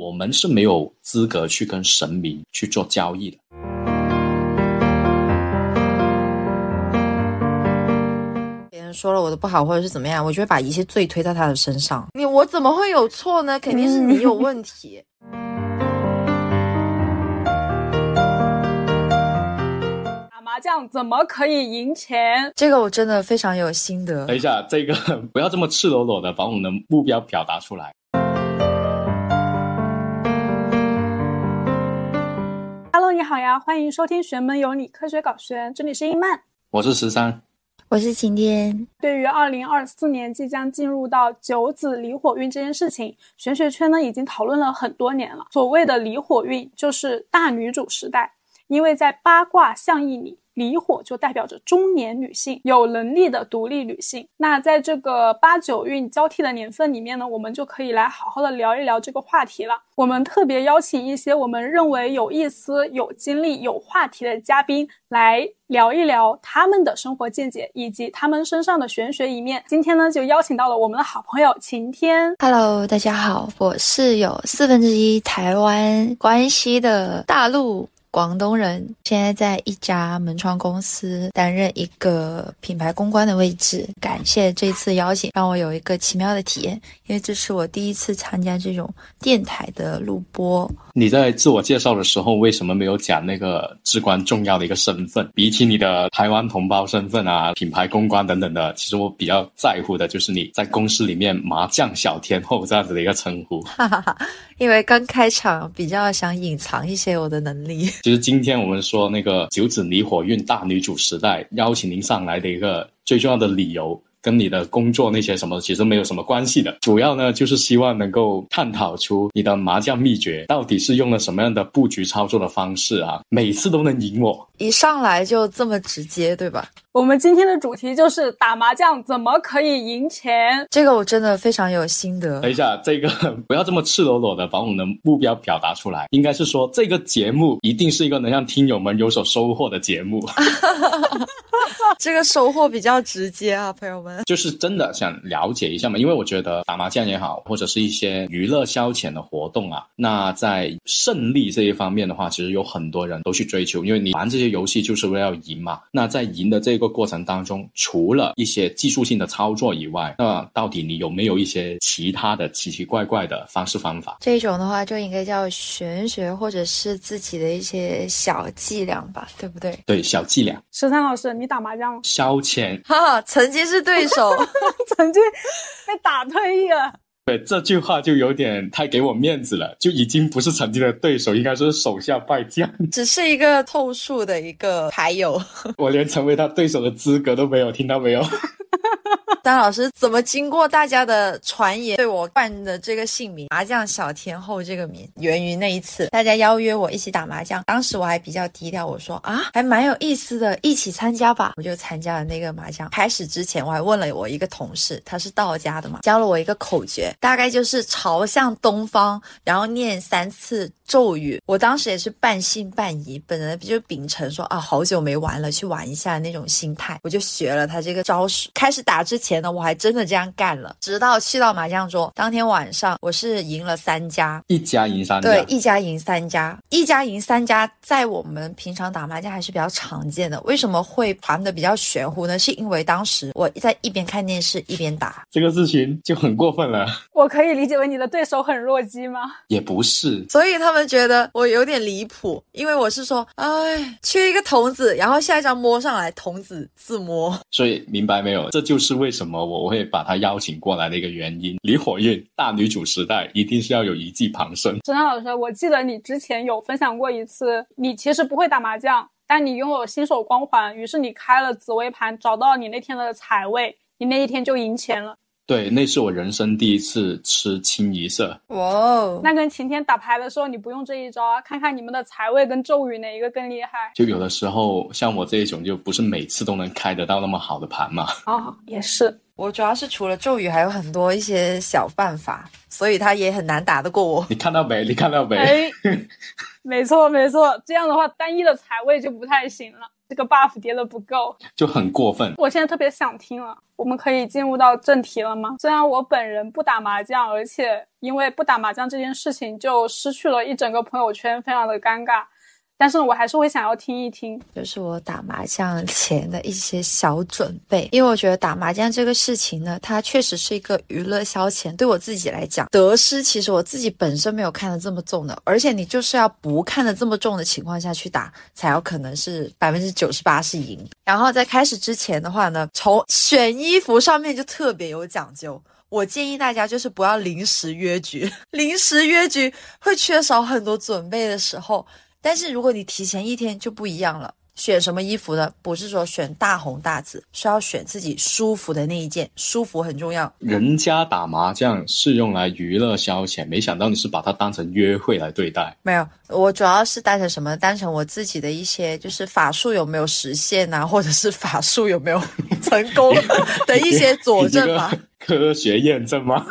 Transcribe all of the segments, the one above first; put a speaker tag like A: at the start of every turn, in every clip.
A: 我们是没有资格去跟神明去做交易的。
B: 别人说了我的不好，或者是怎么样，我就会把一切罪推到他的身上。你我怎么会有错呢？肯定是你有问题。
C: 打麻将怎么可以赢钱？
B: 这个我真的非常有心得。
A: 等一下，这个 不要这么赤裸裸的把我们的目标表达出来。
C: 你好呀，欢迎收听《玄门有你科学搞玄》，这里是英曼。
A: 我是十三，
B: 我是晴天。
C: 对于二零二四年即将进入到九子离火运这件事情，玄学圈呢已经讨论了很多年了。所谓的离火运，就是大女主时代，因为在八卦象意里。离火就代表着中年女性，有能力的独立女性。那在这个八九运交替的年份里面呢，我们就可以来好好的聊一聊这个话题了。我们特别邀请一些我们认为有意思、有经历、有话题的嘉宾来聊一聊他们的生活见解以及他们身上的玄学一面。今天呢，就邀请到了我们的好朋友晴天。
B: Hello，大家好，我是有四分之一台湾关系的大陆。广东人现在在一家门窗公司担任一个品牌公关的位置。感谢这次邀请，让我有一个奇妙的体验，因为这是我第一次参加这种电台的录播。
A: 你在自我介绍的时候，为什么没有讲那个至关重要的一个身份？比起你的台湾同胞身份啊、品牌公关等等的，其实我比较在乎的就是你在公司里面麻将小天后这样子的一个称呼。
B: 哈哈哈，因为刚开场比较想隐藏一些我的能力。
A: 其实今天我们说那个九子离火运大女主时代，邀请您上来的一个最重要的理由。跟你的工作那些什么其实没有什么关系的，主要呢就是希望能够探讨出你的麻将秘诀到底是用了什么样的布局操作的方式啊，每次都能赢我。
B: 一上来就这么直接，对吧？
C: 我们今天的主题就是打麻将怎么可以赢钱？
B: 这个我真的非常有心得。
A: 等一下，这个不要这么赤裸裸的把我们的目标表达出来，应该是说这个节目一定是一个能让听友们有所收获的节目。
B: 这个收获比较直接啊，朋友们，
A: 就是真的想了解一下嘛，因为我觉得打麻将也好，或者是一些娱乐消遣的活动啊，那在胜利这一方面的话，其实有很多人都去追求，因为你玩这些游戏就是为了要赢嘛。那在赢的这个过程当中，除了一些技术性的操作以外，那到底你有没有一些其他的奇奇怪怪的方式方法？
B: 这种的话就应该叫玄学，或者是自己的一些小伎俩吧，对不对？
A: 对，小伎俩。
C: 十三老师，你打麻将吗？
A: 消遣。
B: 哈哈，曾经是对手，
C: 曾经被打退役了。
A: 对这句话就有点太给我面子了，就已经不是曾经的对手，应该说是手下败将，
B: 只是一个凑数的一个牌友。
A: 我连成为他对手的资格都没有，听到没有？
B: 丹老师怎么经过大家的传言，对我冠的这个姓名“麻将小天后”这个名，源于那一次大家邀约我一起打麻将，当时我还比较低调，我说啊，还蛮有意思的，一起参加吧，我就参加了那个麻将。开始之前，我还问了我一个同事，他是道家的嘛，教了我一个口诀，大概就是朝向东方，然后念三次咒语。我当时也是半信半疑，本来就秉承说啊，好久没玩了，去玩一下那种心态，我就学了他这个招式。开始打之前呢，我还真的这样干了，直到去到麻将桌，当天晚上我是赢了三家，
A: 一家赢三家，
B: 对，一家赢三家，一家赢三家，在我们平常打麻将还是比较常见的。为什么会盘的比较玄乎呢？是因为当时我在一边看电视一边打，
A: 这个事情就很过分了。
C: 我可以理解为你的对手很弱鸡吗？
A: 也不是，
B: 所以他们觉得我有点离谱，因为我是说，哎，缺一个童子，然后下一张摸上来，童子自摸。
A: 所以明白没有？这就是为什什么我会把他邀请过来的一个原因。离火运大女主时代一定是要有一技傍身。
C: 陈老师，我记得你之前有分享过一次，你其实不会打麻将，但你拥有新手光环，于是你开了紫薇盘，找到你那天的财位，你那一天就赢钱了。
A: 对，那是我人生第一次吃清一色。
B: 哇哦！
C: 那跟晴天打牌的时候，你不用这一招啊，看看你们的财位跟咒语哪一个更厉害。
A: 就有的时候像我这一种，就不是每次都能开得到那么好的盘嘛。
C: 哦，也是。
B: 我主要是除了咒语，还有很多一些小办法，所以他也很难打得过我。
A: 你看到没？你看到没？
C: 哎，没错没错，这样的话单一的财位就不太行了。这个 buff 叠的不够，
A: 就很过分。
C: 我现在特别想听了，我们可以进入到正题了吗？虽然我本人不打麻将，而且因为不打麻将这件事情就失去了一整个朋友圈，非常的尴尬。但是我还是会想要听一听，
B: 就是我打麻将前的一些小准备，因为我觉得打麻将这个事情呢，它确实是一个娱乐消遣。对我自己来讲，得失其实我自己本身没有看得这么重的，而且你就是要不看得这么重的情况下去打，才有可能是百分之九十八是赢。然后在开始之前的话呢，从选衣服上面就特别有讲究。我建议大家就是不要临时约局，临时约局会缺少很多准备的时候。但是如果你提前一天就不一样了，选什么衣服呢？不是说选大红大紫，是要选自己舒服的那一件，舒服很重要。
A: 人家打麻将是用来娱乐消遣，没想到你是把它当成约会来对待。
B: 没有，我主要是当成什么？当成我自己的一些，就是法术有没有实现啊，或者是法术有没有成功 的一些佐证吧？
A: 科学验证吗？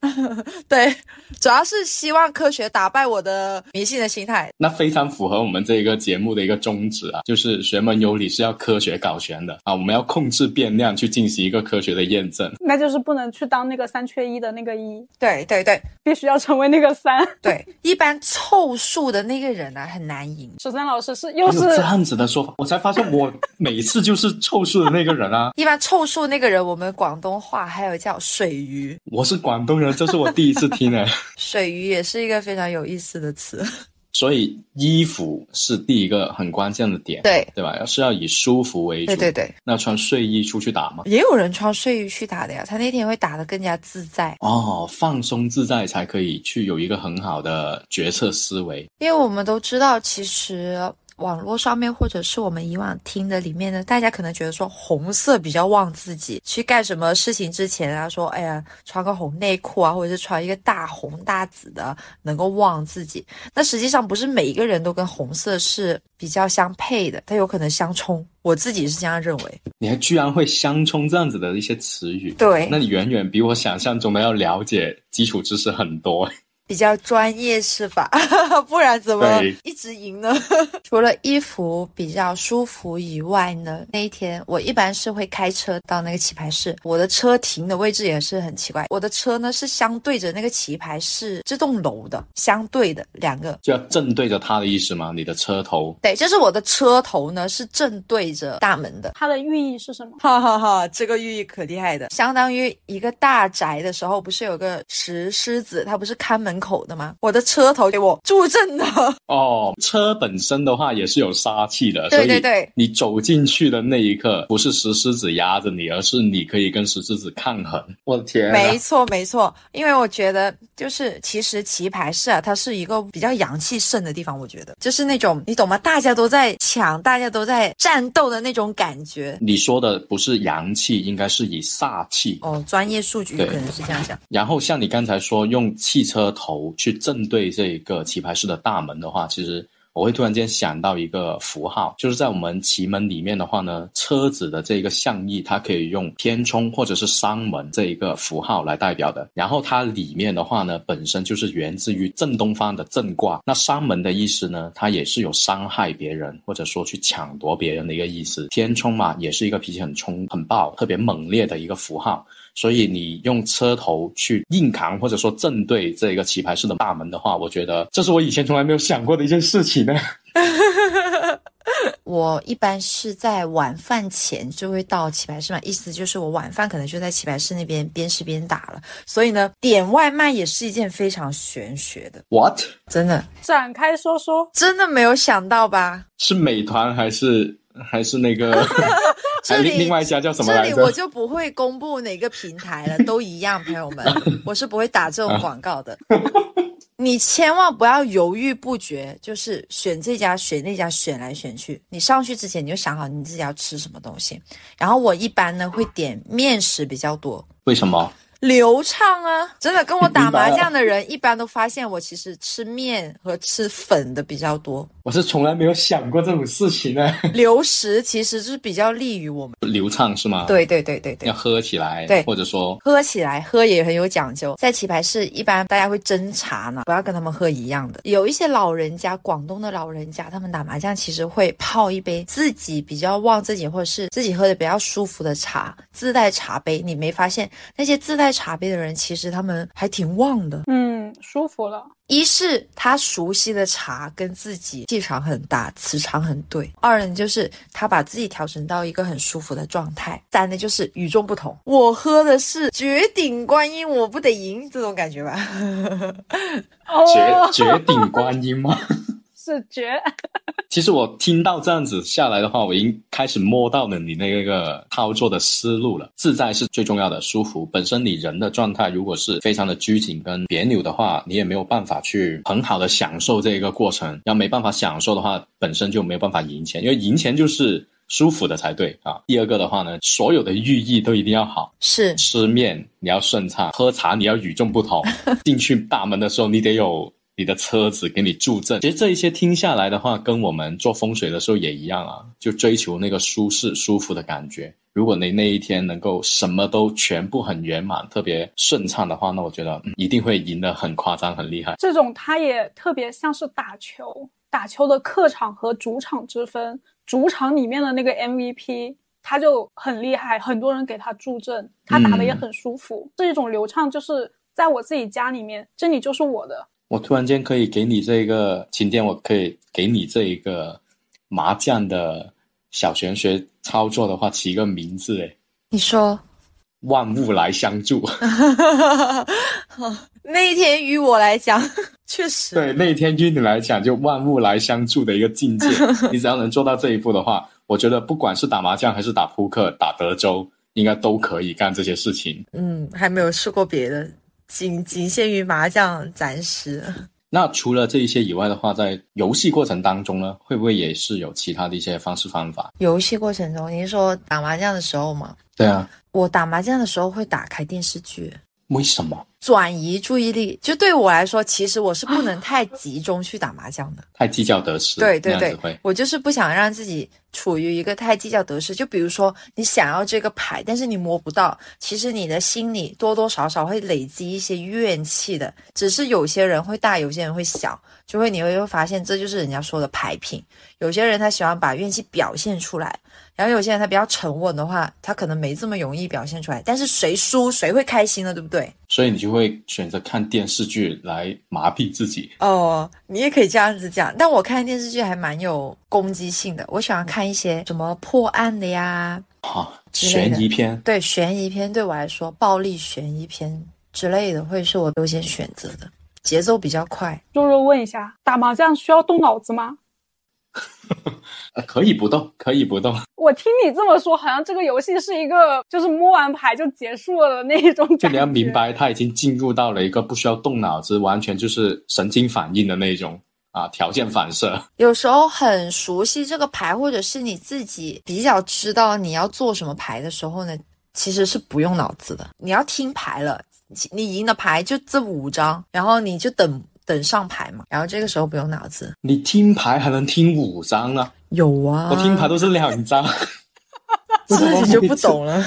B: 对，主要是希望科学打败我的迷信的心态。
A: 那非常符合我们这个节目的一个宗旨啊，就是玄门有理是要科学搞玄的啊，我们要控制变量去进行一个科学的验证。
C: 那就是不能去当那个三缺一的那个一。
B: 对对对，
C: 必须要成为那个三。
B: 对，一般凑数的那个人呢很难赢。
C: 十三老师是又是
A: 这样子的说法，我才发现我每次就是凑数的那个人啊。
B: 一般凑数那个人，我们广东话还有叫水鱼。
A: 我是广东人。这是我第一次听诶，
B: 水鱼也是一个非常有意思的词。
A: 所以衣服是第一个很关键的点，
B: 对
A: 对吧？是要以舒服为主。
B: 对对对。
A: 那穿睡衣出去打吗？
B: 也有人穿睡衣去打的呀，他那天会打得更加自在。
A: 哦，放松自在才可以去有一个很好的决策思维。
B: 因为我们都知道，其实。网络上面，或者是我们以往听的里面呢，大家可能觉得说红色比较旺自己，去干什么事情之前啊，说哎呀，穿个红内裤啊，或者是穿一个大红大紫的，能够旺自己。那实际上不是每一个人都跟红色是比较相配的，它有可能相冲。我自己是这样认为。
A: 你还居然会相冲这样子的一些词语？
B: 对，
A: 那你远远比我想象中的要了解基础知识很多。
B: 比较专业是吧？不然怎么一直赢呢？除了衣服比较舒服以外呢，那一天我一般是会开车到那个棋牌室。我的车停的位置也是很奇怪，我的车呢是相对着那个棋牌室这栋楼的，相对的两个，
A: 就要正对着它的意思吗？你的车头？
B: 对，就是我的车头呢是正对着大门的。
C: 它的寓意是什么？
B: 哈哈哈，这个寓意可厉害的，相当于一个大宅的时候，不是有个石狮子，它不是看门。口的吗？我的车头给我助阵的
A: 哦。车本身的话也是有杀气的，
B: 对对对。
A: 你走进去的那一刻，不是石狮子压着你，而是你可以跟石狮子抗衡。我的天，
B: 没错没错。因为我觉得，就是其实棋牌室啊，它是一个比较阳气盛的地方。我觉得，就是那种你懂吗？大家都在抢，大家都在战斗的那种感觉。
A: 你说的不是阳气，应该是以煞气。
B: 哦，专业数据可能是这样讲。
A: 然后像你刚才说，用汽车头。去正对这个棋牌室的大门的话，其实我会突然间想到一个符号，就是在我们奇门里面的话呢，车子的这个象意，它可以用天冲或者是伤门这一个符号来代表的。然后它里面的话呢，本身就是源自于正东方的正卦。那伤门的意思呢，它也是有伤害别人或者说去抢夺别人的一个意思。天冲嘛，也是一个脾气很冲、很暴、特别猛烈的一个符号。所以你用车头去硬扛，或者说正对这个棋牌室的大门的话，我觉得这是我以前从来没有想过的一件事情呢。
B: 我一般是在晚饭前就会到棋牌室嘛，意思就是我晚饭可能就在棋牌室那边边吃边打了。所以呢，点外卖也是一件非常玄学的。
A: What？
B: 真的？
C: 展开说说。
B: 真的没有想到吧？
A: 是美团还是还是那个？
B: 这里
A: 另外一家叫什么
B: 这里我就不会公布哪个平台了，都一样，朋友们，我是不会打这种广告的。你千万不要犹豫不决，就是选这家选那家选来选去。你上去之前你就想好你自己要吃什么东西。然后我一般呢会点面食比较多。
A: 为什么？
B: 流畅啊！真的跟我打麻将的人，一般都发现我其实吃面和吃粉的比较多。
A: 我是从来没有想过这种事情呢。
B: 流食其实就是比较利于我们
A: 流畅是吗？
B: 对对对对对，
A: 要喝起来，
B: 对，
A: 或者说
B: 喝起来，喝也很有讲究。在棋牌室，一般大家会斟茶呢，不要跟他们喝一样的。有一些老人家，广东的老人家，他们打麻将其实会泡一杯自己比较旺自己，或者是自己喝的比较舒服的茶，自带茶杯。你没发现那些自带茶杯的人，其实他们还挺旺的。
C: 嗯，舒服了。
B: 一是他熟悉的茶跟自己气场很大，磁场很对；二呢就是他把自己调整到一个很舒服的状态；三呢就是与众不同。我喝的是绝顶观音，我不得赢这种感觉吧？
A: 绝绝顶观音吗？
C: 是绝。
A: 其实我听到这样子下来的话，我已经开始摸到了你那个操作的思路了。自在是最重要的，舒服。本身你人的状态如果是非常的拘谨跟别扭的话，你也没有办法去很好的享受这个过程。要没办法享受的话，本身就没有办法赢钱，因为赢钱就是舒服的才对啊。第二个的话呢，所有的寓意都一定要好。
B: 是
A: 吃面你要顺畅，喝茶你要与众不同。进去大门的时候，你得有。你的车子给你助阵，其实这一些听下来的话，跟我们做风水的时候也一样啊，就追求那个舒适、舒服的感觉。如果你那一天能够什么都全部很圆满、特别顺畅的话，那我觉得一定会赢得很夸张、很厉害。
C: 这种它也特别像是打球，打球的客场和主场之分，主场里面的那个 MVP 他就很厉害，很多人给他助阵，他打的也很舒服。这一种流畅就是在我自己家里面，这里就是我的。
A: 我突然间可以给你这个今天我可以给你这一个麻将的小玄学操作的话，起一个名字诶。
B: 你说，
A: 万物来相助。
B: 那一天于我来讲，确实
A: 对那一天于你来讲，就万物来相助的一个境界。你只要能做到这一步的话，我觉得不管是打麻将还是打扑克、打德州，应该都可以干这些事情。
B: 嗯，还没有试过别的。仅仅限于麻将，暂时。
A: 那除了这一些以外的话，在游戏过程当中呢，会不会也是有其他的一些方式方法？
B: 游戏过程中，你是说打麻将的时候吗？
A: 对啊，
B: 我打麻将的时候会打开电视剧。
A: 为什么？
B: 转移注意力，就对我来说，其实我是不能太集中去打麻将的，
A: 太计较得失。
B: 对对对，我就是不想让自己处于一个太计较得失。就比如说，你想要这个牌，但是你摸不到，其实你的心里多多少少会累积一些怨气的。只是有些人会大，有些人会小，就会你会会发现，这就是人家说的牌品。有些人他喜欢把怨气表现出来。然后有些人他比较沉稳的话，他可能没这么容易表现出来。但是谁输谁会开心呢？对不对？
A: 所以你就会选择看电视剧来麻痹自己。
B: 哦，你也可以这样子讲。但我看电视剧还蛮有攻击性的。我喜欢看一些什么破案的呀，
A: 啊悬疑片。
B: 对，悬疑片对我来说，暴力悬疑片之类的会是我优先选择的，节奏比较快。
C: 肉肉问一下，打麻将需要动脑子吗？
A: 可以不动，可以不动。
C: 我听你这么说，好像这个游戏是一个就是摸完牌就结束了的那一种。
A: 就你要明白，他已经进入到了一个不需要动脑子，完全就是神经反应的那种啊，条件反射。
B: 有时候很熟悉这个牌，或者是你自己比较知道你要做什么牌的时候呢，其实是不用脑子的。你要听牌了，你赢的牌就这五张，然后你就等。等上牌嘛，然后这个时候不用脑子。
A: 你听牌还能听五张呢？
B: 有啊，
A: 我听牌都是两张，
B: 自己就不懂了。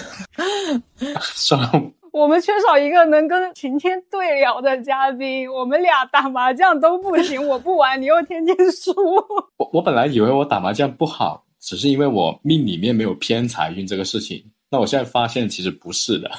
A: 算了，
C: 我们缺少一个能跟晴天对聊的嘉宾。我们俩打麻将都不行，我不玩，你又天天输。
A: 我我本来以为我打麻将不好，只是因为我命里面没有偏财运这个事情。那我现在发现其实不是的，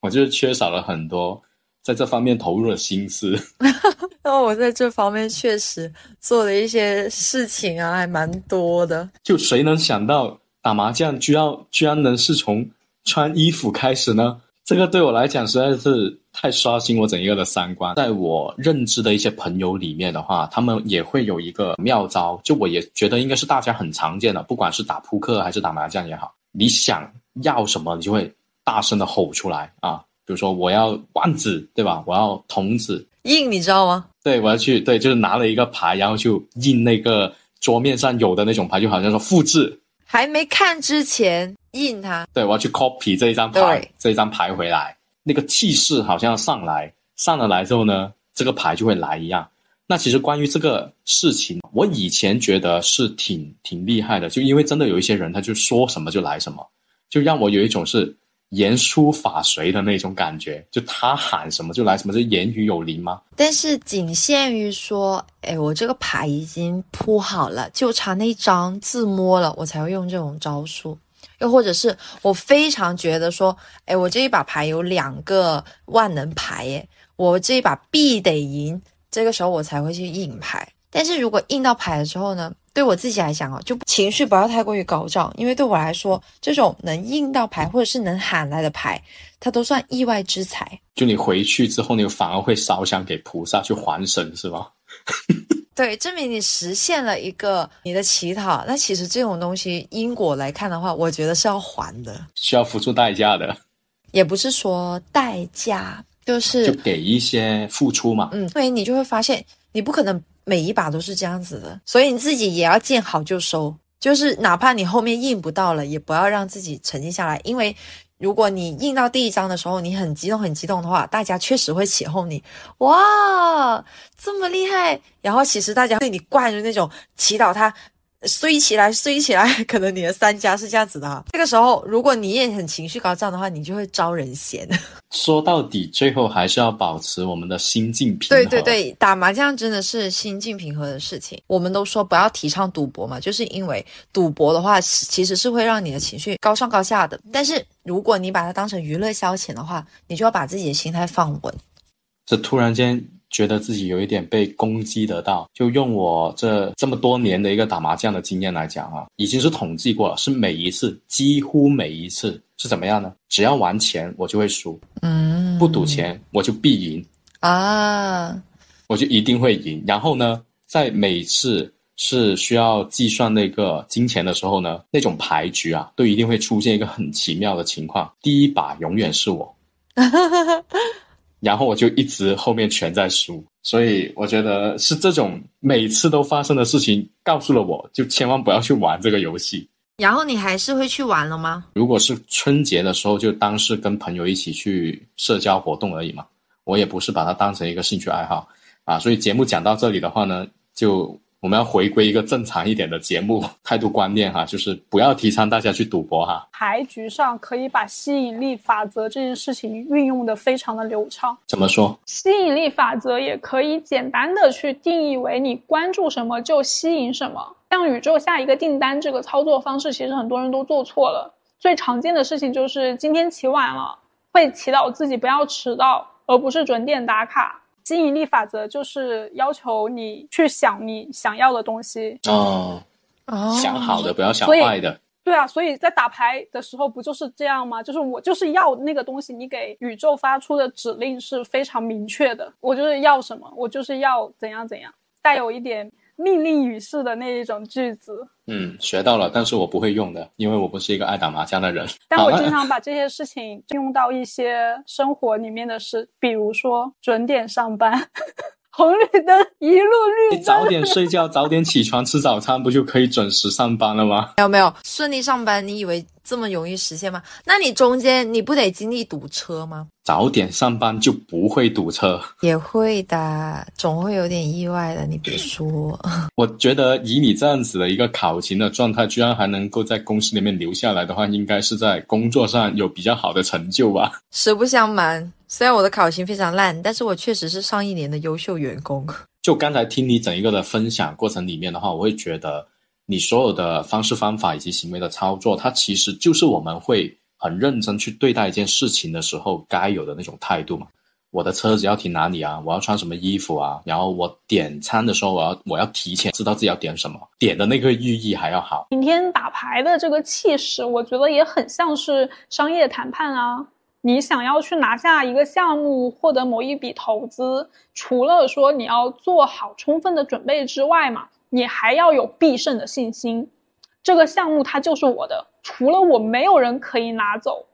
A: 我就是缺少了很多。在这方面投入了心思，
B: 那我在这方面确实做了一些事情啊，还蛮多的。
A: 就谁能想到打麻将居然居然能是从穿衣服开始呢？这个对我来讲实在是太刷新我整一个的三观。在我认知的一些朋友里面的话，他们也会有一个妙招，就我也觉得应该是大家很常见的，不管是打扑克还是打麻将也好，你想要什么，你就会大声的吼出来啊。比如说我要罐子，对吧？我要童子
B: 印，你知道吗？
A: 对，我要去，对，就是拿了一个牌，然后就印那个桌面上有的那种牌，就好像说复制。
B: 还没看之前印它。
A: 对，我要去 copy 这一张牌，这一张牌回来。那个气势好像要上来，上了来之后呢，这个牌就会来一样。那其实关于这个事情，我以前觉得是挺挺厉害的，就因为真的有一些人，他就说什么就来什么，就让我有一种是言出法随的那种感觉，就他喊什么就来什么，就言语有灵吗？
B: 但是仅限于说，哎，我这个牌已经铺好了，就差那张自摸了，我才会用这种招数。又或者是我非常觉得说，哎，我这一把牌有两个万能牌，耶，我这一把必得赢。这个时候我才会去印牌，但是如果印到牌的时候呢，对我自己来讲哦，就情绪不要太过于高涨，因为对我来说，这种能印到牌或者是能喊来的牌，它都算意外之财。
A: 就你回去之后，你反而会烧香给菩萨去还神，是吗？
B: 对，证明你实现了一个你的乞讨。那其实这种东西因果来看的话，我觉得是要还的，
A: 需要付出代价的，
B: 也不是说代价。就是
A: 就给一些付出嘛，
B: 嗯，所以你就会发现，你不可能每一把都是这样子的，所以你自己也要见好就收，就是哪怕你后面印不到了，也不要让自己沉静下来，因为如果你印到第一张的时候，你很激动很激动的话，大家确实会起哄你，哇，这么厉害，然后其实大家对你惯着那种祈祷他。衰起来，衰起来，可能你的三家是这样子的哈。这个时候，如果你也很情绪高涨的话，你就会招人嫌。
A: 说到底，最后还是要保持我们的心境平
B: 和。对对对，打麻将真的是心境平和的事情。我们都说不要提倡赌博嘛，就是因为赌博的话，其实是会让你的情绪高上高下的。但是如果你把它当成娱乐消遣的话，你就要把自己的心态放稳。
A: 这突然间。觉得自己有一点被攻击得到，就用我这这么多年的一个打麻将的经验来讲啊，已经是统计过了，是每一次几乎每一次是怎么样呢？只要玩钱我就会输，
B: 嗯，
A: 不赌钱我就必赢
B: 啊，
A: 我就一定会赢。然后呢，在每次是需要计算那个金钱的时候呢，那种牌局啊，都一定会出现一个很奇妙的情况，第一把永远是我。然后我就一直后面全在输，所以我觉得是这种每次都发生的事情告诉了我，就千万不要去玩这个游戏。
B: 然后你还是会去玩了吗？
A: 如果是春节的时候，就当是跟朋友一起去社交活动而已嘛，我也不是把它当成一个兴趣爱好啊。所以节目讲到这里的话呢，就。我们要回归一个正常一点的节目态度观念哈，就是不要提倡大家去赌博哈。
C: 牌局上可以把吸引力法则这件事情运用的非常的流畅。
A: 怎么说？
C: 吸引力法则也可以简单的去定义为你关注什么就吸引什么。向宇宙下一个订单这个操作方式，其实很多人都做错了。最常见的事情就是今天起晚了，会祈祷自己不要迟到，而不是准点打卡。吸引力法则就是要求你去想你想要的东西
A: 哦，想好的不要想坏的。
C: 对啊，所以在打牌的时候不就是这样吗？就是我就是要那个东西，你给宇宙发出的指令是非常明确的，我就是要什么，我就是要怎样怎样，带有一点。命令语式的那一种句子，
A: 嗯，学到了，但是我不会用的，因为我不是一个爱打麻将的人。
C: 但我经常把这些事情用到一些生活里面的事，比如说准点上班。红绿灯一路绿，
A: 你早点睡觉，早点起床吃早餐，不就可以准时上班了吗？
B: 没有没有，顺利上班，你以为这么容易实现吗？那你中间你不得经历堵车吗？
A: 早点上班就不会堵车，
B: 也会的，总会有点意外的。你别说，
A: 我觉得以你这样子的一个考勤的状态，居然还能够在公司里面留下来的话，应该是在工作上有比较好的成就吧？
B: 实不相瞒。虽然我的考勤非常烂，但是我确实是上一年的优秀员工。
A: 就刚才听你整一个的分享过程里面的话，我会觉得你所有的方式方法以及行为的操作，它其实就是我们会很认真去对待一件事情的时候该有的那种态度嘛。我的车子要停哪里啊？我要穿什么衣服啊？然后我点餐的时候，我要我要提前知道自己要点什么，点的那个寓意还要好。
C: 今天打牌的这个气势，我觉得也很像是商业谈判啊。你想要去拿下一个项目，获得某一笔投资，除了说你要做好充分的准备之外嘛，你还要有必胜的信心。这个项目它就是我的，除了我没有人可以拿走。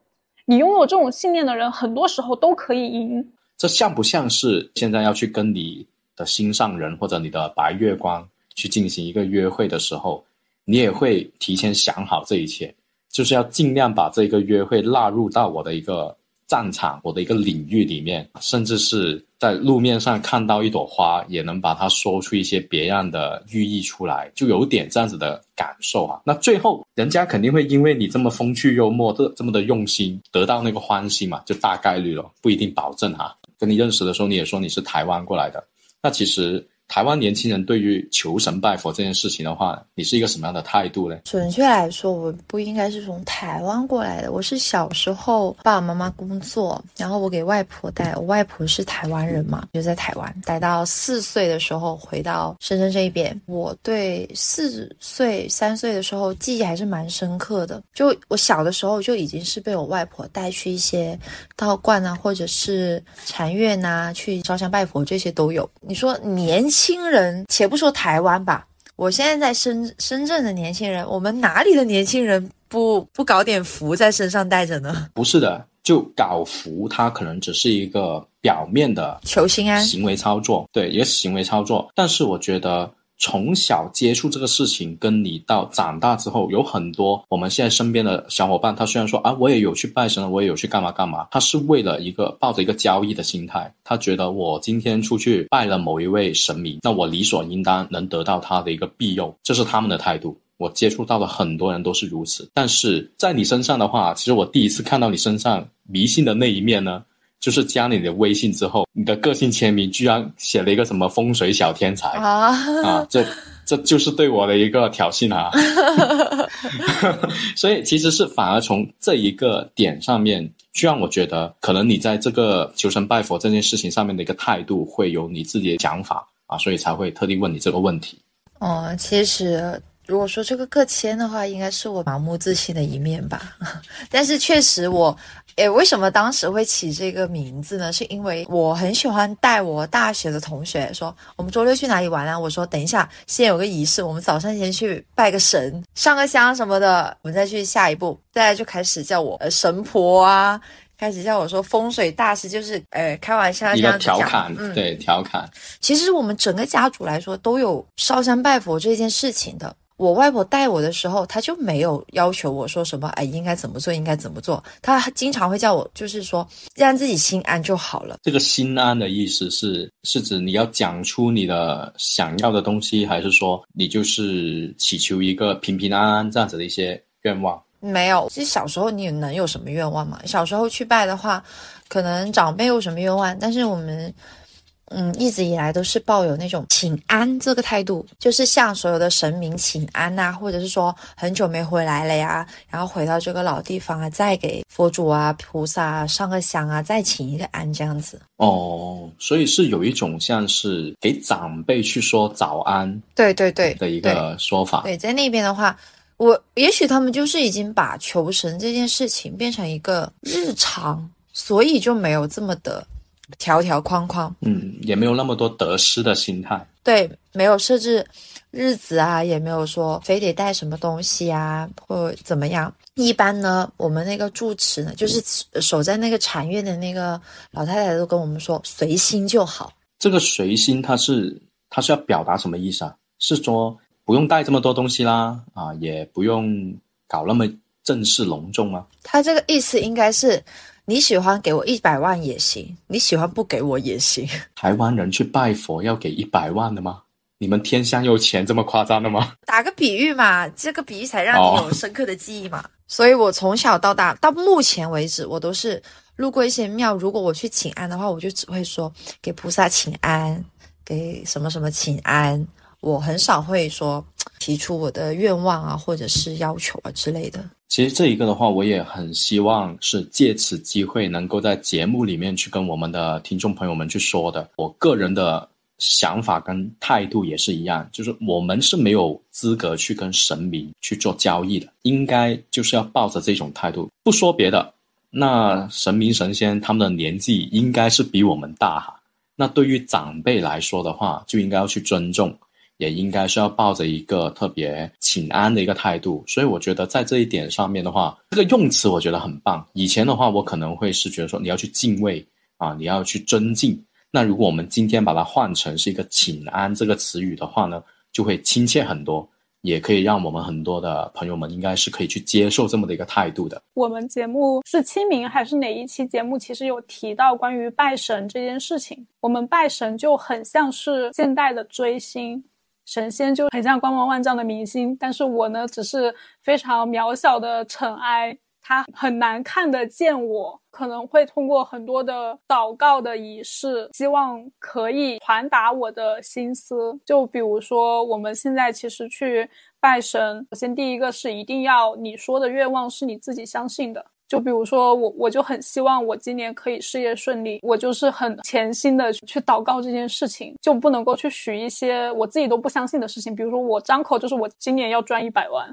C: 你拥有这种信念的人，很多时候都可以赢。
A: 这像不像是现在要去跟你的心上人或者你的白月光去进行一个约会的时候，你也会提前想好这一切，就是要尽量把这个约会纳入到我的一个。战场，我的一个领域里面，甚至是在路面上看到一朵花，也能把它说出一些别样的寓意出来，就有点这样子的感受啊。那最后，人家肯定会因为你这么风趣幽默，这这么的用心，得到那个欢心嘛，就大概率了，不一定保证哈。跟你认识的时候，你也说你是台湾过来的，那其实。台湾年轻人对于求神拜佛这件事情的话，你是一个什么样的态度呢？
B: 准确来说，我不应该是从台湾过来的。我是小时候爸爸妈妈工作，然后我给外婆带。我外婆是台湾人嘛，就在台湾待到四岁的时候回到深圳这一边。我对四岁、三岁的时候记忆还是蛮深刻的。就我小的时候就已经是被我外婆带去一些道观啊，或者是禅院呐，去烧香拜佛，这些都有。你说年。轻人，且不说台湾吧，我现在在深深圳的年轻人，我们哪里的年轻人不不搞点福在身上带着呢？
A: 不是的，就搞福，它可能只是一个表面的
B: 求心安
A: 行为操作，对一个行为操作。但是我觉得。从小接触这个事情，跟你到长大之后，有很多我们现在身边的小伙伴，他虽然说啊，我也有去拜神了，我也有去干嘛干嘛，他是为了一个抱着一个交易的心态，他觉得我今天出去拜了某一位神明，那我理所应当能得到他的一个庇佑，这是他们的态度。我接触到的很多人都是如此，但是在你身上的话，其实我第一次看到你身上迷信的那一面呢。就是加你的微信之后，你的个性签名居然写了一个什么风水小天才啊啊！这这就是对我的一个挑衅啊！所以其实是反而从这一个点上面，去让我觉得可能你在这个求神拜佛这件事情上面的一个态度会有你自己的想法啊，所以才会特地问你这个问题。
B: 哦，其实。如果说这个个签的话，应该是我盲目自信的一面吧。但是确实，我诶，为什么当时会起这个名字呢？是因为我很喜欢带我大学的同学说，我们周六去哪里玩啊？我说等一下，先有个仪式，我们早上先去拜个神，上个香什么的，我们再去下一步。大家就开始叫我呃神婆啊。开始叫我说风水大师，就是呃开玩笑这样
A: 调侃，对调侃。
B: 其实我们整个家族来说都有烧香拜佛这件事情的。我外婆带我的时候，她就没有要求我说什么，哎，应该怎么做，应该怎么做。她经常会叫我，就是说让自己心安就好了。
A: 这个心安的意思是，是指你要讲出你的想要的东西，还是说你就是祈求一个平平安安这样子的一些愿望？
B: 没有，其实小时候你能有什么愿望吗？小时候去拜的话，可能长辈有什么愿望，但是我们。嗯，一直以来都是抱有那种请安这个态度，就是向所有的神明请安呐，或者是说很久没回来了呀，然后回到这个老地方啊，再给佛祖啊、菩萨啊上个香啊，再请一个安这样子。
A: 哦，所以是有一种像是给长辈去说早安，
B: 对对对
A: 的一个说法。
B: 对，在那边的话，我也许他们就是已经把求神这件事情变成一个日常，所以就没有这么的。条条框框，
A: 嗯，也没有那么多得失的心态。
B: 对，没有设置日子啊，也没有说非得带什么东西啊，或怎么样。一般呢，我们那个住持呢，就是守在那个禅院的那个老太太都跟我们说，随心就好。
A: 这个随心，它是它是要表达什么意思啊？是说不用带这么多东西啦，啊，也不用搞那么正式隆重吗？
B: 他这个意思应该是。你喜欢给我一百万也行，你喜欢不给我也行。
A: 台湾人去拜佛要给一百万的吗？你们天香有钱这么夸张的吗？
B: 打个比喻嘛，这个比喻才让你有深刻的记忆嘛。所以我从小到大到目前为止，我都是路过一些庙，如果我去请安的话，我就只会说给菩萨请安，给什么什么请安。我很少会说提出我的愿望啊，或者是要求啊之类的。
A: 其实这一个的话，我也很希望是借此机会能够在节目里面去跟我们的听众朋友们去说的。我个人的想法跟态度也是一样，就是我们是没有资格去跟神明去做交易的，应该就是要抱着这种态度。不说别的，那神明神仙他们的年纪应该是比我们大哈。那对于长辈来说的话，就应该要去尊重。也应该是要抱着一个特别请安的一个态度，所以我觉得在这一点上面的话，这个用词我觉得很棒。以前的话，我可能会是觉得说你要去敬畏啊，你要去尊敬。那如果我们今天把它换成是一个请安这个词语的话呢，就会亲切很多。也可以让我们很多的朋友们应该是可以去接受这么的一个态度的。
C: 我们节目是清明还是哪一期节目？其实有提到关于拜神这件事情。我们拜神就很像是现代的追星，神仙就很像光芒万丈的明星，但是我呢，只是非常渺小的尘埃。他很难看得见我，可能会通过很多的祷告的仪式，希望可以传达我的心思。就比如说，我们现在其实去拜神，首先第一个是一定要你说的愿望是你自己相信的。就比如说我，我就很希望我今年可以事业顺利，我就是很潜心的去祷告这件事情，就不能够去许一些我自己都不相信的事情。比如说我张口就是我今年要赚一百万，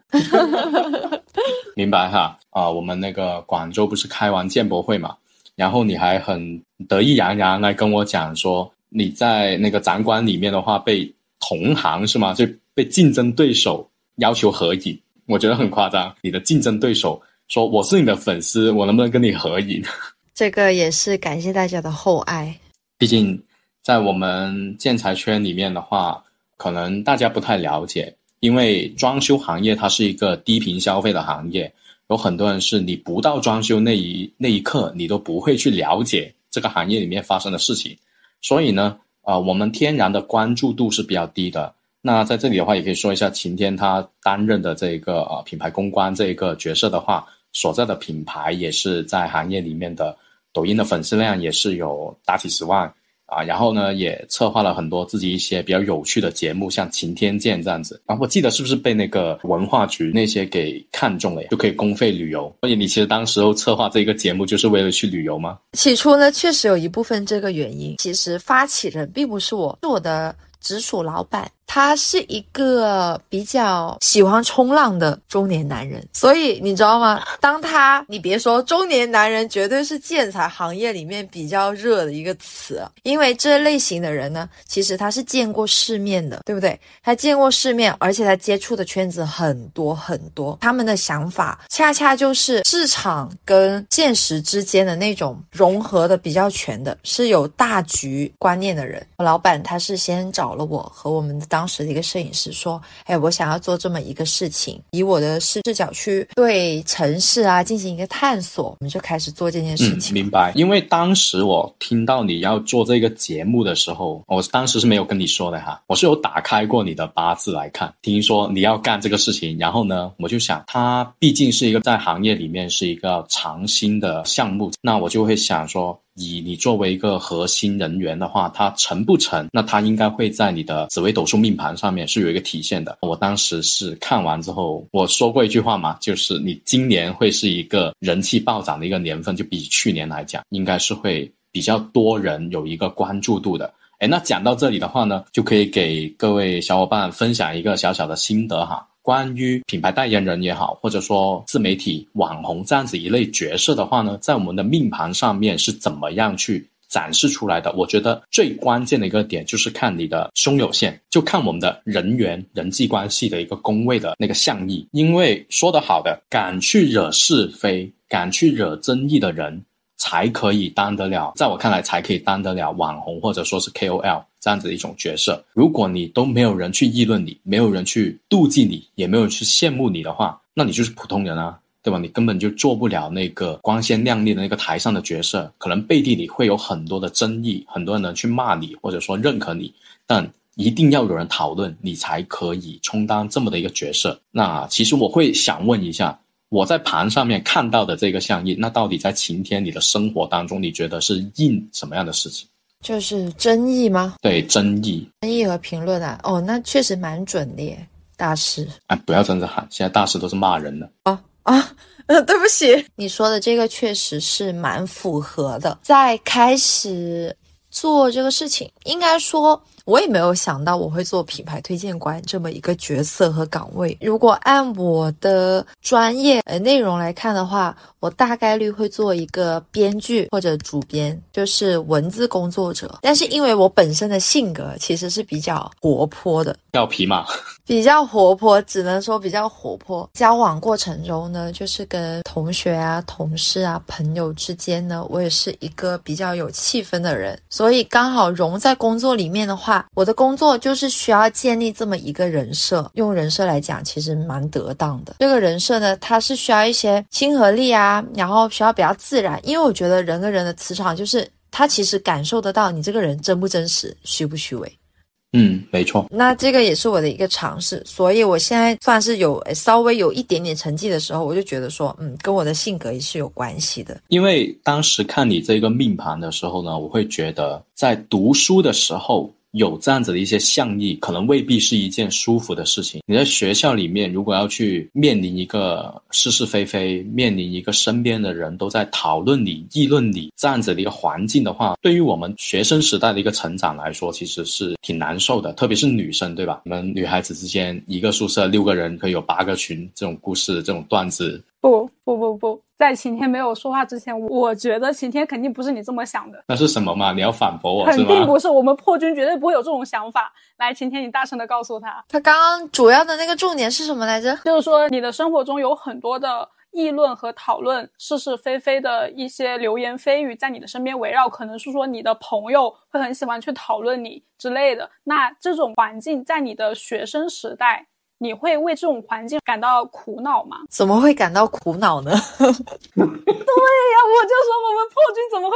A: 明白哈？啊，我们那个广州不是开完建博会嘛，然后你还很得意洋洋来跟我讲说你在那个展馆里面的话被同行是吗？就被竞争对手要求合影，我觉得很夸张，你的竞争对手。说我是你的粉丝，我能不能跟你合影？
B: 这个也是感谢大家的厚爱。
A: 毕竟在我们建材圈里面的话，可能大家不太了解，因为装修行业它是一个低频消费的行业，有很多人是你不到装修那一那一刻，你都不会去了解这个行业里面发生的事情。所以呢，啊，我们天然的关注度是比较低的。那在这里的话，也可以说一下晴天他担任的这个呃品牌公关这一个角色的话。所在的品牌也是在行业里面的，抖音的粉丝量也是有大几十万啊。然后呢，也策划了很多自己一些比较有趣的节目，像晴天见这样子。然后我记得是不是被那个文化局那些给看中了呀，就可以公费旅游。所以你其实当时候策划这个节目就是为了去旅游吗？
B: 起初呢，确实有一部分这个原因。其实发起人并不是我，是我的直属老板。他是一个比较喜欢冲浪的中年男人，所以你知道吗？当他，你别说中年男人，绝对是建材行业里面比较热的一个词，因为这类型的人呢，其实他是见过世面的，对不对？他见过世面，而且他接触的圈子很多很多，他们的想法恰恰就是市场跟现实之间的那种融合的比较全的，是有大局观念的人。老板他是先找了我和我们的当。当时的一个摄影师说：“哎，我想要做这么一个事情，以我的视视角去对城市啊进行一个探索，我们就开始做这件事情。”
A: 明白。因为当时我听到你要做这个节目的时候，我当时是没有跟你说的哈，我是有打开过你的八字来看，听说你要干这个事情，然后呢，我就想，它毕竟是一个在行业里面是一个长新的项目，那我就会想说。以你作为一个核心人员的话，他成不成？那他应该会在你的紫微斗数命盘上面是有一个体现的。我当时是看完之后，我说过一句话嘛，就是你今年会是一个人气暴涨的一个年份，就比去年来讲，应该是会比较多人有一个关注度的。哎，那讲到这里的话呢，就可以给各位小伙伴分享一个小小的心得哈。关于品牌代言人也好，或者说自媒体网红这样子一类角色的话呢，在我们的命盘上面是怎么样去展示出来的？我觉得最关键的一个点就是看你的胸有线，就看我们的人缘、人际关系的一个宫位的那个象意。因为说得好的，敢去惹是非、敢去惹争议的人。才可以当得了，在我看来，才可以当得了网红或者说是 KOL 这样子的一种角色。如果你都没有人去议论你，没有人去妒忌你，也没有人去羡慕你的话，那你就是普通人啊，对吧？你根本就做不了那个光鲜亮丽的那个台上的角色，可能背地里会有很多的争议，很多人去骂你，或者说认可你，但一定要有人讨论，你才可以充当这么的一个角色。那其实我会想问一下。我在盘上面看到的这个象印，那到底在晴天你的生活当中，你觉得是印什么样的事情？
B: 就是争议吗？
A: 对，争议、
B: 争议和评论啊。哦，那确实蛮准的耶，大师。
A: 啊，不要这样子喊，现在大师都是骂人的。
B: 啊啊，呃，对不起，你说的这个确实是蛮符合的。在开始做这个事情，应该说。我也没有想到我会做品牌推荐官这么一个角色和岗位。如果按我的专业呃内容来看的话，我大概率会做一个编剧或者主编，就是文字工作者。但是因为我本身的性格其实是比较活泼的，
A: 要皮嘛，
B: 比较活泼，只能说比较活泼。交往过程中呢，就是跟同学啊、同事啊、朋友之间呢，我也是一个比较有气氛的人，所以刚好融在工作里面的话。话，我的工作就是需要建立这么一个人设。用人设来讲，其实蛮得当的。这个人设呢，它是需要一些亲和力啊，然后需要比较自然。因为我觉得人跟人的磁场，就是他其实感受得到你这个人真不真实，虚不虚伪。
A: 嗯，没错。
B: 那这个也是我的一个尝试，所以我现在算是有稍微有一点点成绩的时候，我就觉得说，嗯，跟我的性格也是有关系的。
A: 因为当时看你这个命盘的时候呢，我会觉得在读书的时候。有这样子的一些象意，可能未必是一件舒服的事情。你在学校里面，如果要去面临一个是是非非，面临一个身边的人都在讨论你、议论你这样子的一个环境的话，对于我们学生时代的一个成长来说，其实是挺难受的。特别是女生，对吧？我们女孩子之间，一个宿舍六个人可以有八个群，这种故事、这种段子。
C: 不不不不，在晴天没有说话之前，我觉得晴天肯定不是你这么想的。
A: 那是什么嘛？你要反驳我？
C: 肯定不是，我们破军绝对不会有这种想法。来，晴天，你大声的告诉他，
B: 他刚刚主要的那个重点是什么来着？
C: 就是说你的生活中有很多的议论和讨论，是是非非的一些流言蜚语在你的身边围绕，可能是说你的朋友会很喜欢去讨论你之类的。那这种环境在你的学生时代。你会为这种环境感到苦恼吗？
B: 怎么会感到苦恼呢？对呀，
C: 我就说我们破军怎么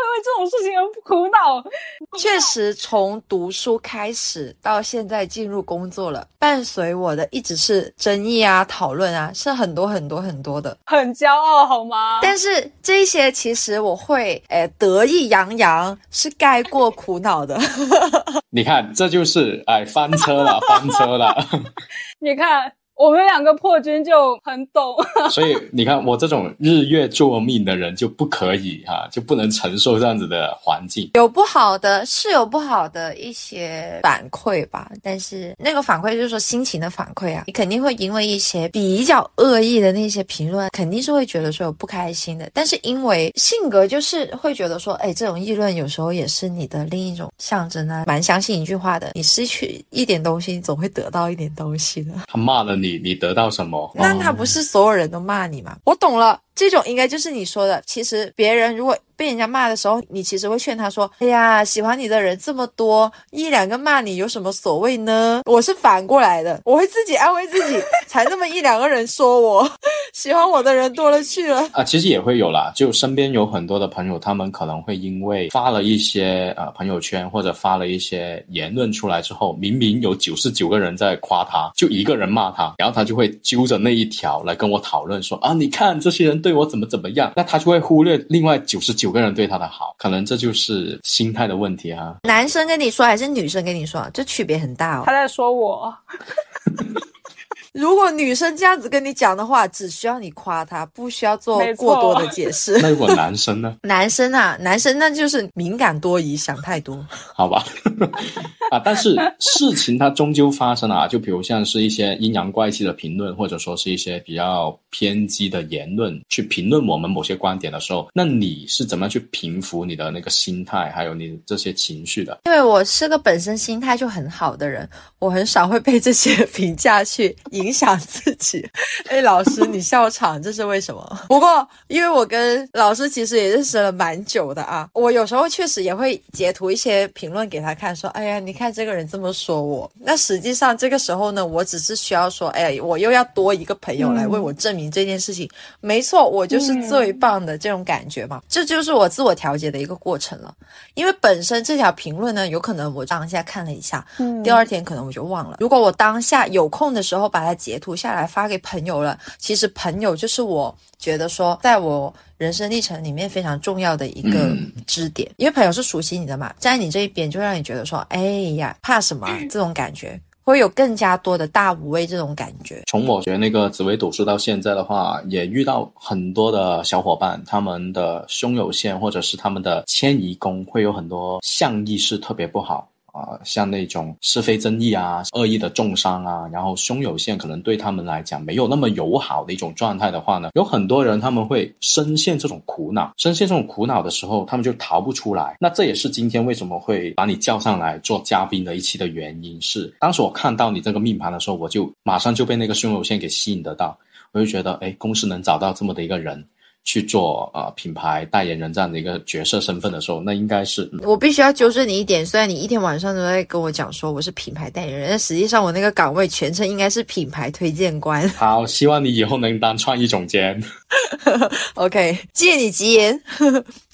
C: 苦恼？
B: 确实，从读书开始到现在进入工作了，伴随我的一直是争议啊、讨论啊，是很多很多很多的，
C: 很骄傲好吗？
B: 但是这些其实我会诶得意洋洋，是盖过苦恼的。
A: 你看，这就是哎翻车了，翻车了。
C: 你看。我们两个破军就很懂，
A: 所以你看我这种日月作命的人就不可以哈，就不能承受这样子的环境。
B: 有不好的是有不好的一些反馈吧，但是那个反馈就是说心情的反馈啊，你肯定会因为一些比较恶意的那些评论，肯定是会觉得说有不开心的。但是因为性格就是会觉得说，哎，这种议论有时候也是你的另一种象征啊，蛮相信一句话的，你失去一点东西，你总会得到一点东西的。
A: 他骂了你。你你得到什么？
B: 那他不是所有人都骂你吗？我懂了，这种应该就是你说的。其实别人如果。被人家骂的时候，你其实会劝他说：“哎呀，喜欢你的人这么多，一两个骂你有什么所谓呢？”我是反过来的，我会自己安慰自己，才那么一两个人说我 喜欢我的人多了去了
A: 啊。其实也会有啦，就身边有很多的朋友，他们可能会因为发了一些呃朋友圈或者发了一些言论出来之后，明明有九十九个人在夸他，就一个人骂他，然后他就会揪着那一条来跟我讨论说：“啊，你看这些人对我怎么怎么样。”那他就会忽略另外九十九。个人对他的好，可能这就是心态的问题哈。
B: 男生跟你说还是女生跟你说，这区别很大哦。
C: 他在说我。
B: 如果女生这样子跟你讲的话，只需要你夸她，不需要做过多的解释。
A: 那如果男生呢？
B: 男生啊，男生那就是敏感多疑，想太多。
A: 好吧，啊，但是事情它终究发生了啊，就比如像是一些阴阳怪气的评论，或者说是一些比较偏激的言论，去评论我们某些观点的时候，那你是怎么样去平复你的那个心态，还有你这些情绪的？
B: 因为我是个本身心态就很好的人，我很少会被这些 评价去。影响自己，哎，老师，你笑场，这是为什么？不过，因为我跟老师其实也认识了蛮久的啊，我有时候确实也会截图一些评论给他看，说，哎呀，你看这个人这么说我。那实际上这个时候呢，我只是需要说，哎，我又要多一个朋友来为我证明这件事情。没错，我就是最棒的这种感觉嘛，这就是我自我调节的一个过程了。因为本身这条评论呢，有可能我当下看了一下，嗯，第二天可能我就忘了。如果我当下有空的时候把它。截图下来发给朋友了。其实朋友就是我觉得说，在我人生历程里面非常重要的一个支点，因为朋友是熟悉你的嘛，在你这一边就让你觉得说，哎呀，怕什么这种感觉，会有更加多的大无畏这种感觉。
A: 从我学那个紫微斗数到现在的话，也遇到很多的小伙伴，他们的胸有线，或者是他们的迁移宫会有很多相意是特别不好。啊，像那种是非争议啊、恶意的重伤啊，然后凶有限，可能对他们来讲没有那么友好的一种状态的话呢，有很多人他们会深陷这种苦恼，深陷这种苦恼的时候，他们就逃不出来。那这也是今天为什么会把你叫上来做嘉宾的一期的原因。是当时我看到你这个命盘的时候，我就马上就被那个凶有限给吸引得到，我就觉得，哎，公司能找到这么的一个人。去做呃品牌代言人这样的一个角色身份的时候，那应该是
B: 我必须要纠正你一点。虽然你一天晚上都在跟我讲说我是品牌代言人，但实际上我那个岗位全称应该是品牌推荐官。
A: 好，希望你以后能当创意总监。
B: OK，借你吉言。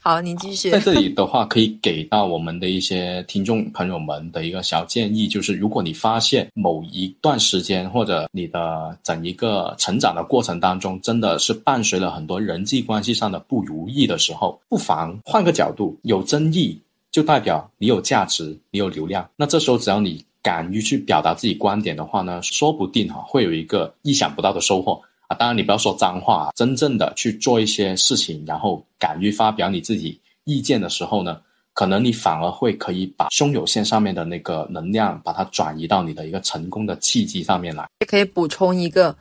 B: 好，您继续。
A: 在这里的话，可以给到我们的一些听众朋友们的一个小建议，就是如果你发现某一段时间或者你的整一个成长的过程当中，真的是伴随了很多人际关系上的不如意的时候，不妨换个角度，有争议就代表你有价值，你有流量。那这时候只要你敢于去表达自己观点的话呢，说不定哈会有一个意想不到的收获。当然，你不要说脏话，真正的去做一些事情，然后敢于发表你自己意见的时候呢，可能你反而会可以把胸有线上面的那个能量，把它转移到你的一个成功的契机上面来。
B: 也可以补充一个，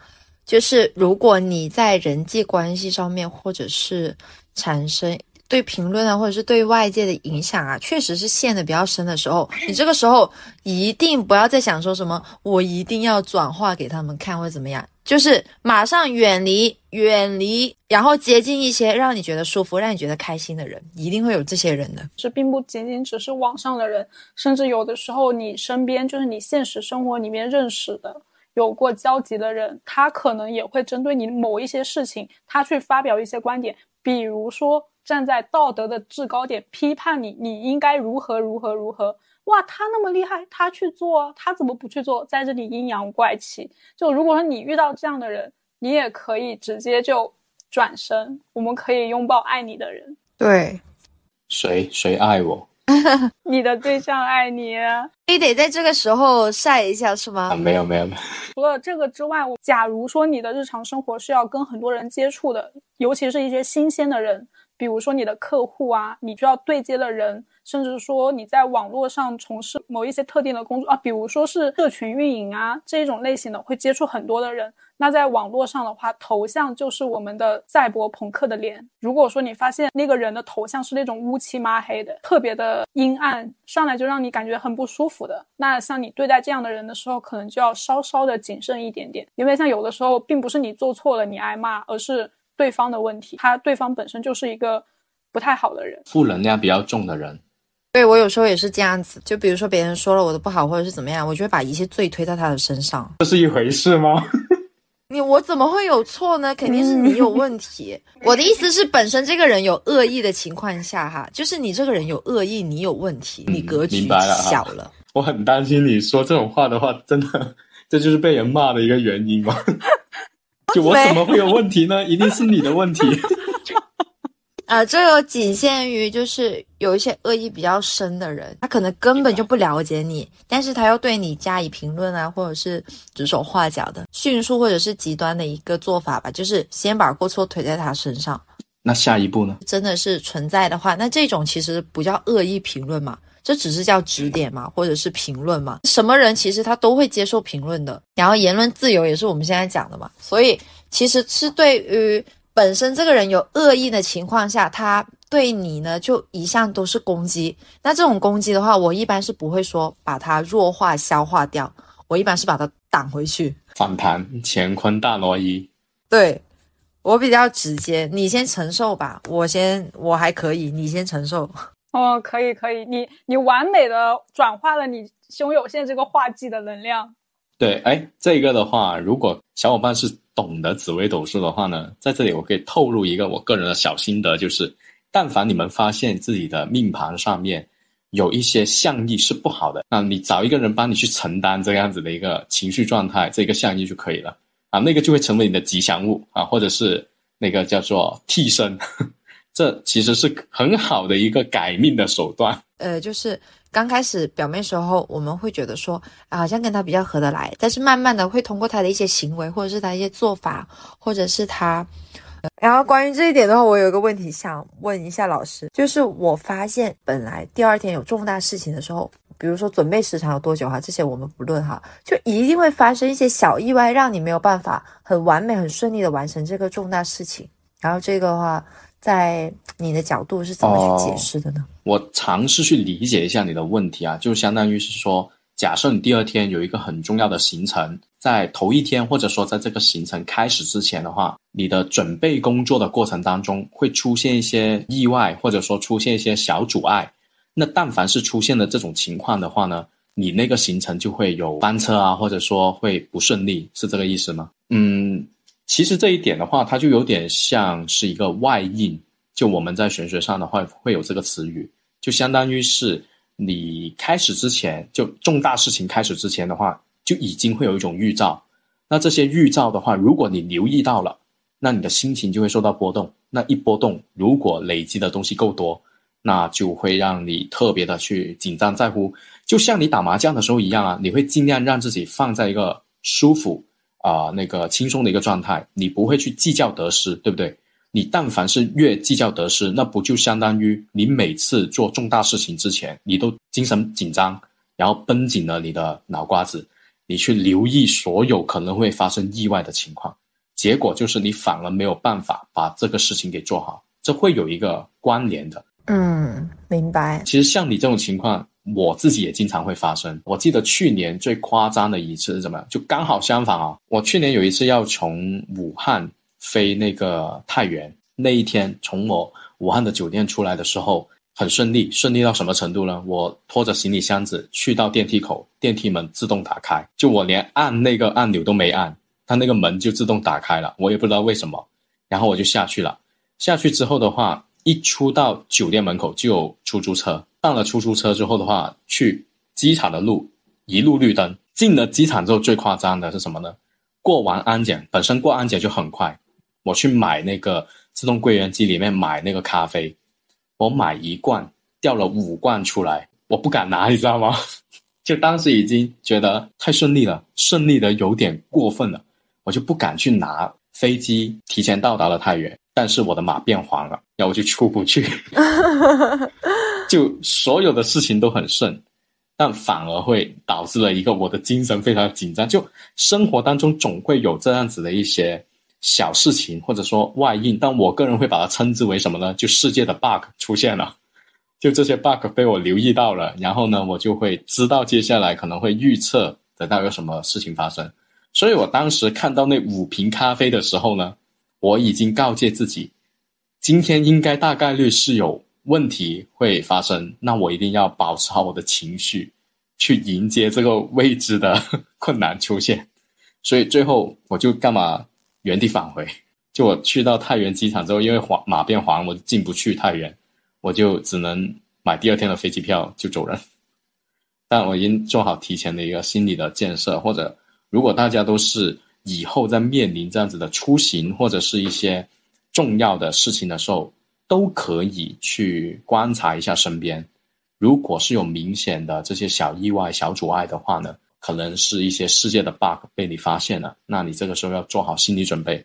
B: 就是如果你在人际关系上面，或者是产生。对评论啊，或者是对外界的影响啊，确实是陷得比较深的时候，你这个时候一定不要再想说什么，我一定要转化给他们看或者怎么样，就是马上远离，远离，然后接近一些让你觉得舒服、让你觉得开心的人，一定会有这些人的。
C: 是并不仅仅只是网上的人，甚至有的时候你身边就是你现实生活里面认识的、有过交集的人，他可能也会针对你某一些事情，他去发表一些观点，比如说。站在道德的制高点批判你，你应该如何如何如何？哇，他那么厉害，他去做，他怎么不去做？在这里阴阳怪气。就如果说你遇到这样的人，你也可以直接就转身，我们可以拥抱爱你的人。
B: 对，
A: 谁谁爱我？
C: 你的对象爱你，
B: 非得在这个时候晒一下是吗？
A: 啊，没有没有没有。
C: 除了这个之外，我假如说你的日常生活是要跟很多人接触的，尤其是一些新鲜的人。比如说你的客户啊，你就要对接的人，甚至说你在网络上从事某一些特定的工作啊，比如说是社群运营啊这一种类型的，会接触很多的人。那在网络上的话，头像就是我们的赛博朋克的脸。如果说你发现那个人的头像是那种乌漆抹黑的，特别的阴暗，上来就让你感觉很不舒服的，那像你对待这样的人的时候，可能就要稍稍的谨慎一点点，因为像有的时候并不是你做错了你挨骂，而是。对方的问题，他对方本身就是一个不太好的人，
A: 负能量比较重的人。
B: 对我有时候也是这样子，就比如说别人说了我的不好，或者是怎么样，我就会把一切罪推到他的身上。
A: 这是一回事吗？
B: 你我怎么会有错呢？肯定是你有问题。我的意思是，本身这个人有恶意的情况下，哈，就是你这个人有恶意，你有问题，你格局小了。
A: 我很担心你说这种话的话，真的这就是被人骂的一个原因吗？就我怎么会有问题呢？一定是你的问题。
B: 啊，这个仅限于就是有一些恶意比较深的人，他可能根本就不了解你，但是他要对你加以评论啊，或者是指手画脚的，迅速或者是极端的一个做法吧，就是先把过错推在他身上。
A: 那下一步呢？
B: 真的是存在的话，那这种其实不叫恶意评论嘛。这只是叫指点嘛，或者是评论嘛？什么人其实他都会接受评论的。然后言论自由也是我们现在讲的嘛。所以其实是对于本身这个人有恶意的情况下，他对你呢就一向都是攻击。那这种攻击的话，我一般是不会说把它弱化消化掉，我一般是把它挡回去。
A: 反弹，乾坤大挪移。
B: 对我比较直接，你先承受吧，我先我还可以，你先承受。
C: 哦，可以可以，你你完美的转化了你胸有线这个画技的能量。
A: 对，哎，这个的话，如果小伙伴是懂得紫微斗数的话呢，在这里我可以透露一个我个人的小心得，就是但凡你们发现自己的命盘上面有一些象意是不好的，那你找一个人帮你去承担这样子的一个情绪状态，这个象意就可以了啊，那个就会成为你的吉祥物啊，或者是那个叫做替身。这其实是很好的一个改命的手段。
B: 呃，就是刚开始表面时候，我们会觉得说，啊，好像跟他比较合得来，但是慢慢的会通过他的一些行为，或者是他一些做法，或者是他，然后关于这一点的话，我有一个问题想问一下老师，就是我发现本来第二天有重大事情的时候，比如说准备时长有多久哈，这些我们不论哈，就一定会发生一些小意外，让你没有办法很完美、很顺利的完成这个重大事情。然后这个的话。在你的角度是怎么去解释的呢？
A: 我尝试去理解一下你的问题啊，就相当于是说，假设你第二天有一个很重要的行程，在头一天或者说在这个行程开始之前的话，你的准备工作的过程当中会出现一些意外，或者说出现一些小阻碍。那但凡是出现了这种情况的话呢，你那个行程就会有翻车啊，或者说会不顺利，是这个意思吗？嗯，其实这一点的话，它就有点像是一个外应，就我们在玄学上的话会有这个词语，就相当于是。你开始之前，就重大事情开始之前的话，就已经会有一种预兆。那这些预兆的话，如果你留意到了，那你的心情就会受到波动。那一波动，如果累积的东西够多，那就会让你特别的去紧张在乎。就像你打麻将的时候一样啊，你会尽量让自己放在一个舒服啊那个轻松的一个状态，你不会去计较得失，对不对？你但凡是越计较得失，那不就相当于你每次做重大事情之前，你都精神紧张，然后绷紧了你的脑瓜子，你去留意所有可能会发生意外的情况，结果就是你反而没有办法把这个事情给做好，这会有一个关联的。
B: 嗯，明白。
A: 其实像你这种情况，我自己也经常会发生。我记得去年最夸张的一次是什么？就刚好相反啊！我去年有一次要从武汉。飞那个太原那一天，从我武汉的酒店出来的时候很顺利，顺利到什么程度呢？我拖着行李箱子去到电梯口，电梯门自动打开，就我连按那个按钮都没按，它那个门就自动打开了，我也不知道为什么。然后我就下去了，下去之后的话，一出到酒店门口就有出租车，上了出租车之后的话，去机场的路一路绿灯，进了机场之后最夸张的是什么呢？过完安检，本身过安检就很快。我去买那个自动柜员机里面买那个咖啡，我买一罐掉了五罐出来，我不敢拿，你知道吗？就当时已经觉得太顺利了，顺利的有点过分了，我就不敢去拿。飞机提前到达了太原，但是我的马变黄了，然后我就出不去，就所有的事情都很顺，但反而会导致了一个我的精神非常紧张。就生活当中总会有这样子的一些。小事情或者说外应，但我个人会把它称之为什么呢？就世界的 bug 出现了，就这些 bug 被我留意到了，然后呢，我就会知道接下来可能会预测得到有什么事情发生。所以我当时看到那五瓶咖啡的时候呢，我已经告诫自己，今天应该大概率是有问题会发生，那我一定要保持好我的情绪，去迎接这个未知的困难出现。所以最后我就干嘛？原地返回，就我去到太原机场之后，因为黄马变黄，我进不去太原，我就只能买第二天的飞机票就走人。但我已经做好提前的一个心理的建设，或者如果大家都是以后在面临这样子的出行或者是一些重要的事情的时候，都可以去观察一下身边，如果是有明显的这些小意外、小阻碍的话呢？可能是一些世界的 bug 被你发现了，那你这个时候要做好心理准备，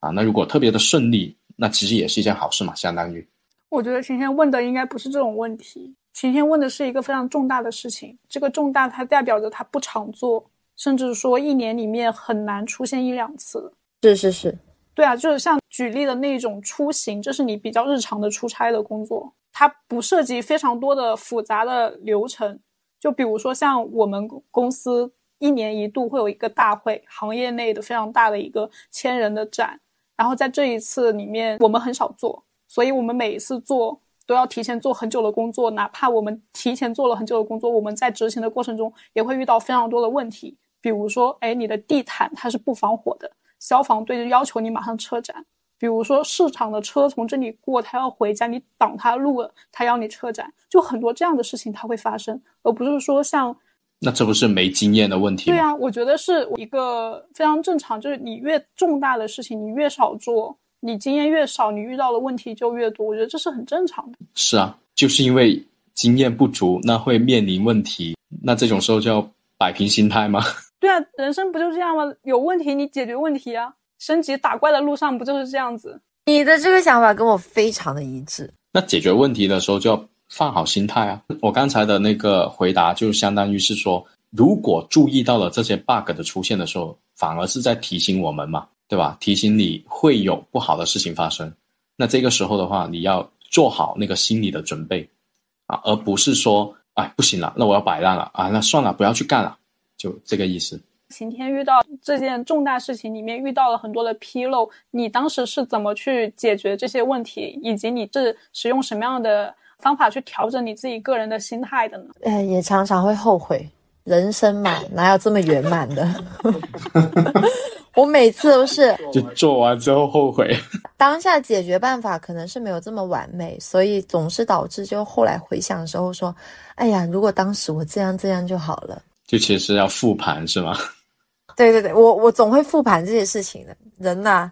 A: 啊，那如果特别的顺利，那其实也是一件好事嘛，相当于。
C: 我觉得晴天问的应该不是这种问题，晴天问的是一个非常重大的事情，这个重大它代表着它不常做，甚至说一年里面很难出现一两次。
B: 是是是，
C: 对啊，就是像举例的那种出行，这是你比较日常的出差的工作，它不涉及非常多的复杂的流程。就比如说，像我们公司一年一度会有一个大会，行业内的非常大的一个千人的展。然后在这一次里面，我们很少做，所以我们每一次做都要提前做很久的工作。哪怕我们提前做了很久的工作，我们在执行的过程中也会遇到非常多的问题。比如说，哎，你的地毯它是不防火的，消防队就要求你马上撤展。比如说市场的车从这里过，他要回家，你挡他路了，他要你撤展，就很多这样的事情它会发生，而不是说像，
A: 那这不是没经验的问题
C: 吗？对啊，我觉得是一个非常正常，就是你越重大的事情你越少做，你经验越少，你遇到的问题就越多，我觉得这是很正常的。
A: 是啊，就是因为经验不足，那会面临问题，那这种时候就要摆平心态吗？
C: 对啊，人生不就这样吗？有问题你解决问题啊。升级打怪的路上不就是这样子？
B: 你的这个想法跟我非常的一致。
A: 那解决问题的时候就要放好心态啊！我刚才的那个回答就相当于是说，如果注意到了这些 bug 的出现的时候，反而是在提醒我们嘛，对吧？提醒你会有不好的事情发生。那这个时候的话，你要做好那个心理的准备啊，而不是说哎，不行了，那我要摆烂了啊，那算了，不要去干了，就这个意思。
C: 晴天遇到这件重大事情里面遇到了很多的纰漏，你当时是怎么去解决这些问题，以及你是使用什么样的方法去调整你自己个人的心态的呢？
B: 呃，也常常会后悔，人生嘛，哪有这么圆满的？我每次都是
A: 就做完之后后悔。
B: 当下解决办法可能是没有这么完美，所以总是导致就后来回想的时候说，哎呀，如果当时我这样这样就好了。
A: 就其实要复盘是吗？
B: 对对对，我我总会复盘这些事情的。人呐，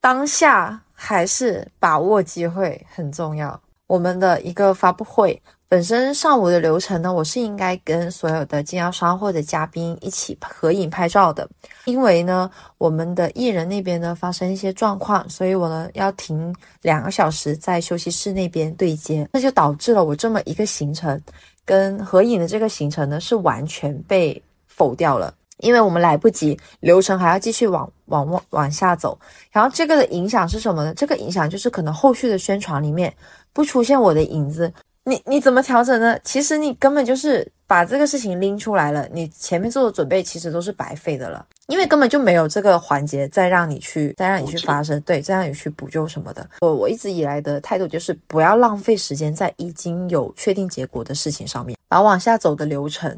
B: 当下还是把握机会很重要。我们的一个发布会本身上午的流程呢，我是应该跟所有的经销商或者嘉宾一起合影拍照的。因为呢，我们的艺人那边呢发生一些状况，所以我呢要停两个小时在休息室那边对接，那就导致了我这么一个行程跟合影的这个行程呢是完全被否掉了。因为我们来不及，流程还要继续往往往往下走，然后这个的影响是什么呢？这个影响就是可能后续的宣传里面不出现我的影子，你你怎么调整呢？其实你根本就是把这个事情拎出来了，你前面做的准备其实都是白费的了，因为根本就没有这个环节再让你去再让你去发生，对，再让你去补救什么的。我我一直以来的态度就是不要浪费时间在已经有确定结果的事情上面，把往下走的流程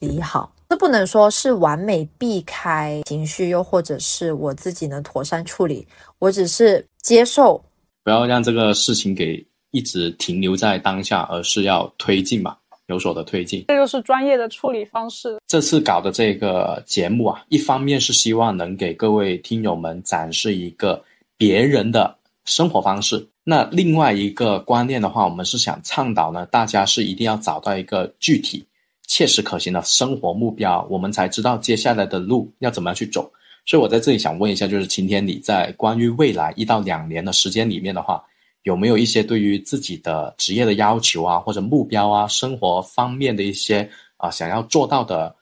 B: 理好。这不能说是完美避开情绪，又或者是我自己能妥善处理。我只是接受，
A: 不要让这个事情给一直停留在当下，而是要推进嘛，有所的推进。
C: 这就是专业的处理方式。
A: 这次搞的这个节目啊，一方面是希望能给各位听友们展示一个别人的生活方式，那另外一个观念的话，我们是想倡导呢，大家是一定要找到一个具体。切实可行的生活目标，我们才知道接下来的路要怎么样去走。所以我在这里想问一下，就是晴天，你在关于未来一到两年的时间里面的话，有没有一些对于自己的职业的要求啊，或者目标啊，生活方面的一些啊想要做到的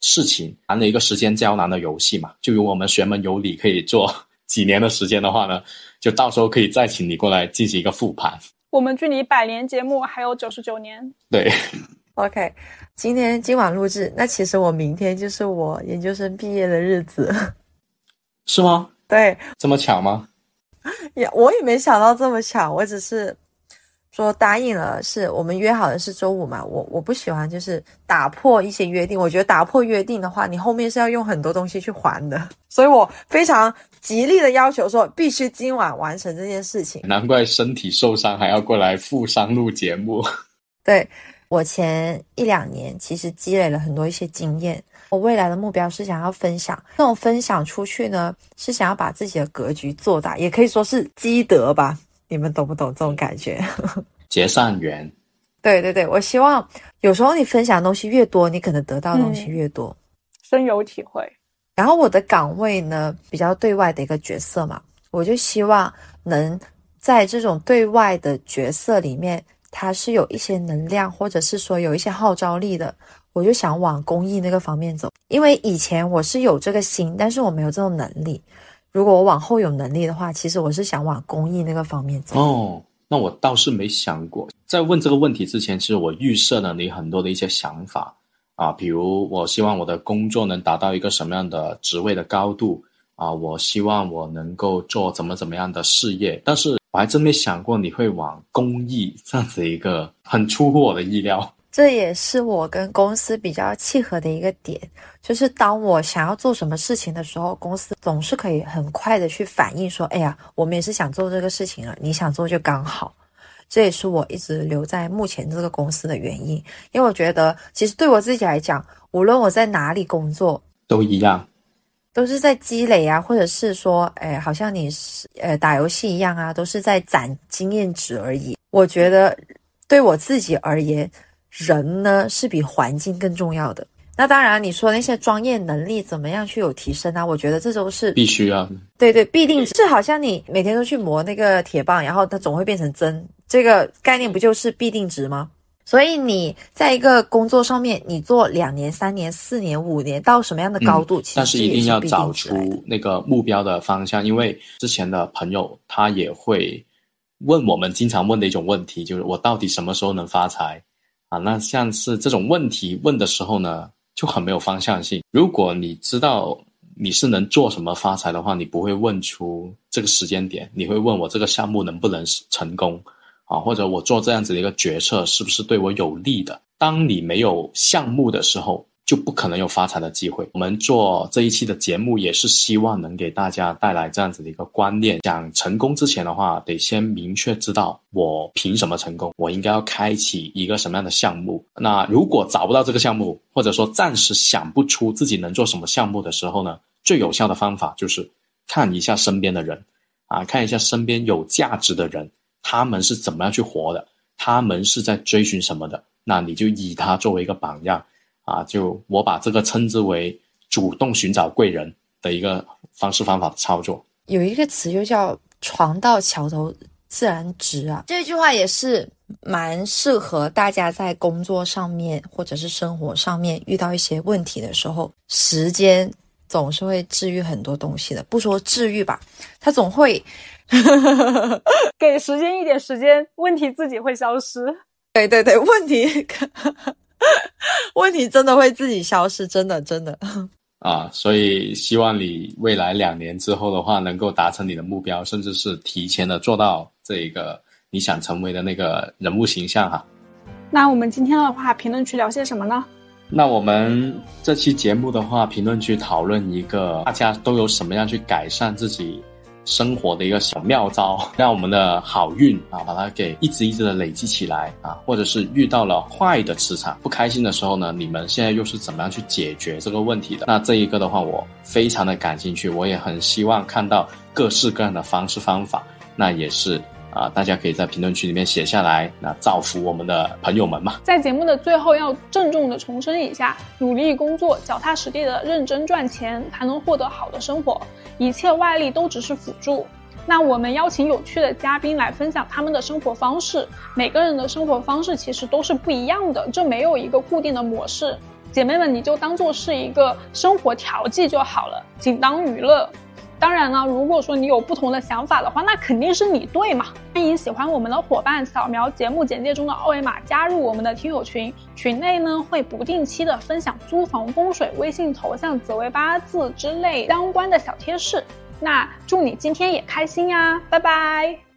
A: 事情？玩了一个时间胶囊的游戏嘛，就如我们玄门有理可以做几年的时间的话呢，就到时候可以再请你过来进行一个复盘。
C: 我们距离百年节目还有九十九年。
A: 对。
B: OK，今天今晚录制，那其实我明天就是我研究生毕业的日子，
A: 是吗？
B: 对，
A: 这么巧吗？
B: 也我也没想到这么巧，我只是说答应了，是我们约好的是周五嘛。我我不喜欢就是打破一些约定，我觉得打破约定的话，你后面是要用很多东西去还的，所以我非常极力的要求说，必须今晚完成这件事情。
A: 难怪身体受伤还要过来负伤录节目，
B: 对。我前一两年其实积累了很多一些经验，我未来的目标是想要分享，这种分享出去呢，是想要把自己的格局做大，也可以说是积德吧。你们懂不懂这种感觉？
A: 结善缘。
B: 对对对，我希望有时候你分享的东西越多，你可能得到的东西越多。
C: 深有体会。
B: 然后我的岗位呢，比较对外的一个角色嘛，我就希望能在这种对外的角色里面。它是有一些能量，或者是说有一些号召力的，我就想往公益那个方面走。因为以前我是有这个心，但是我没有这种能力。如果我往后有能力的话，其实我是想往公益那个方面走。
A: 哦，那我倒是没想过。在问这个问题之前，其实我预设了你很多的一些想法啊，比如我希望我的工作能达到一个什么样的职位的高度啊，我希望我能够做怎么怎么样的事业，但是。我还真没想过你会往公益这样子一个很出乎我的意料。
B: 这也是我跟公司比较契合的一个点，就是当我想要做什么事情的时候，公司总是可以很快的去反应说：“哎呀，我们也是想做这个事情了，你想做就刚好。”这也是我一直留在目前这个公司的原因，因为我觉得其实对我自己来讲，无论我在哪里工作
A: 都一样。
B: 都是在积累啊，或者是说，哎，好像你是呃打游戏一样啊，都是在攒经验值而已。我觉得对我自己而言，人呢是比环境更重要的。那当然，你说那些专业能力怎么样去有提升啊？我觉得这都是
A: 必须啊。
B: 对对，必定是好像你每天都去磨那个铁棒，然后它总会变成针，这个概念不就是必定值吗？所以你在一个工作上面，你做两年、三年、四年、五年，到什么样的高度？
A: 其实但是一定要找出
B: 那
A: 个目标的方向，因为之前的朋友他也会问我们经常问的一种问题，就是我到底什么时候能发财啊。那像是这种问题问的时候呢，就很没有方向性。如果你知道你是能做什么发财的话，你不会问出这个时间点，你会问我这个项目能不能成功啊，或者我做这样子的一个决策是不是对我有利的。当你没有项目的时候。就不可能有发财的机会。我们做这一期的节目，也是希望能给大家带来这样子的一个观念：想成功之前的话，得先明确知道我凭什么成功，我应该要开启一个什么样的项目。那如果找不到这个项目，或者说暂时想不出自己能做什么项目的时候呢，最有效的方法就是看一下身边的人，啊，看一下身边有价值的人，他们是怎么样去活的，他们是在追寻什么的，那你就以他作为一个榜样。啊，就我把这个称之为主动寻找贵人的一个方式方法的操作。
B: 有一个词就叫“床到桥头自然直”啊，这句话也是蛮适合大家在工作上面或者是生活上面遇到一些问题的时候，时间总是会治愈很多东西的。不说治愈吧，它总会
C: 给时间一点时间，问题自己会消失。
B: 对对对，问题。问题真的会自己消失，真的真的
A: 啊！所以希望你未来两年之后的话，能够达成你的目标，甚至是提前的做到这一个你想成为的那个人物形象哈。
C: 那我们今天的话，评论区聊些什么呢？
A: 那我们这期节目的话，评论区讨论一个大家都有什么样去改善自己。生活的一个小妙招，让我们的好运啊，把它给一直一直的累积起来啊，或者是遇到了坏的磁场，不开心的时候呢，你们现在又是怎么样去解决这个问题的？那这一个的话，我非常的感兴趣，我也很希望看到各式各样的方式方法。那也是啊，大家可以在评论区里面写下来，那造福我们的朋友们嘛。
C: 在节目的最后，要郑重的重申一下：努力工作，脚踏实地的认真赚钱，才能获得好的生活。一切外力都只是辅助。那我们邀请有趣的嘉宾来分享他们的生活方式。每个人的生活方式其实都是不一样的，这没有一个固定的模式。姐妹们，你就当做是一个生活调剂就好了，仅当娱乐。当然了，如果说你有不同的想法的话，那肯定是你对嘛。欢迎喜欢我们的伙伴扫描节目简介中的二维码加入我们的听友群，群内呢会不定期的分享租房风水、微信头像、紫微八字之类相关的小贴士。那祝你今天也开心呀，拜拜。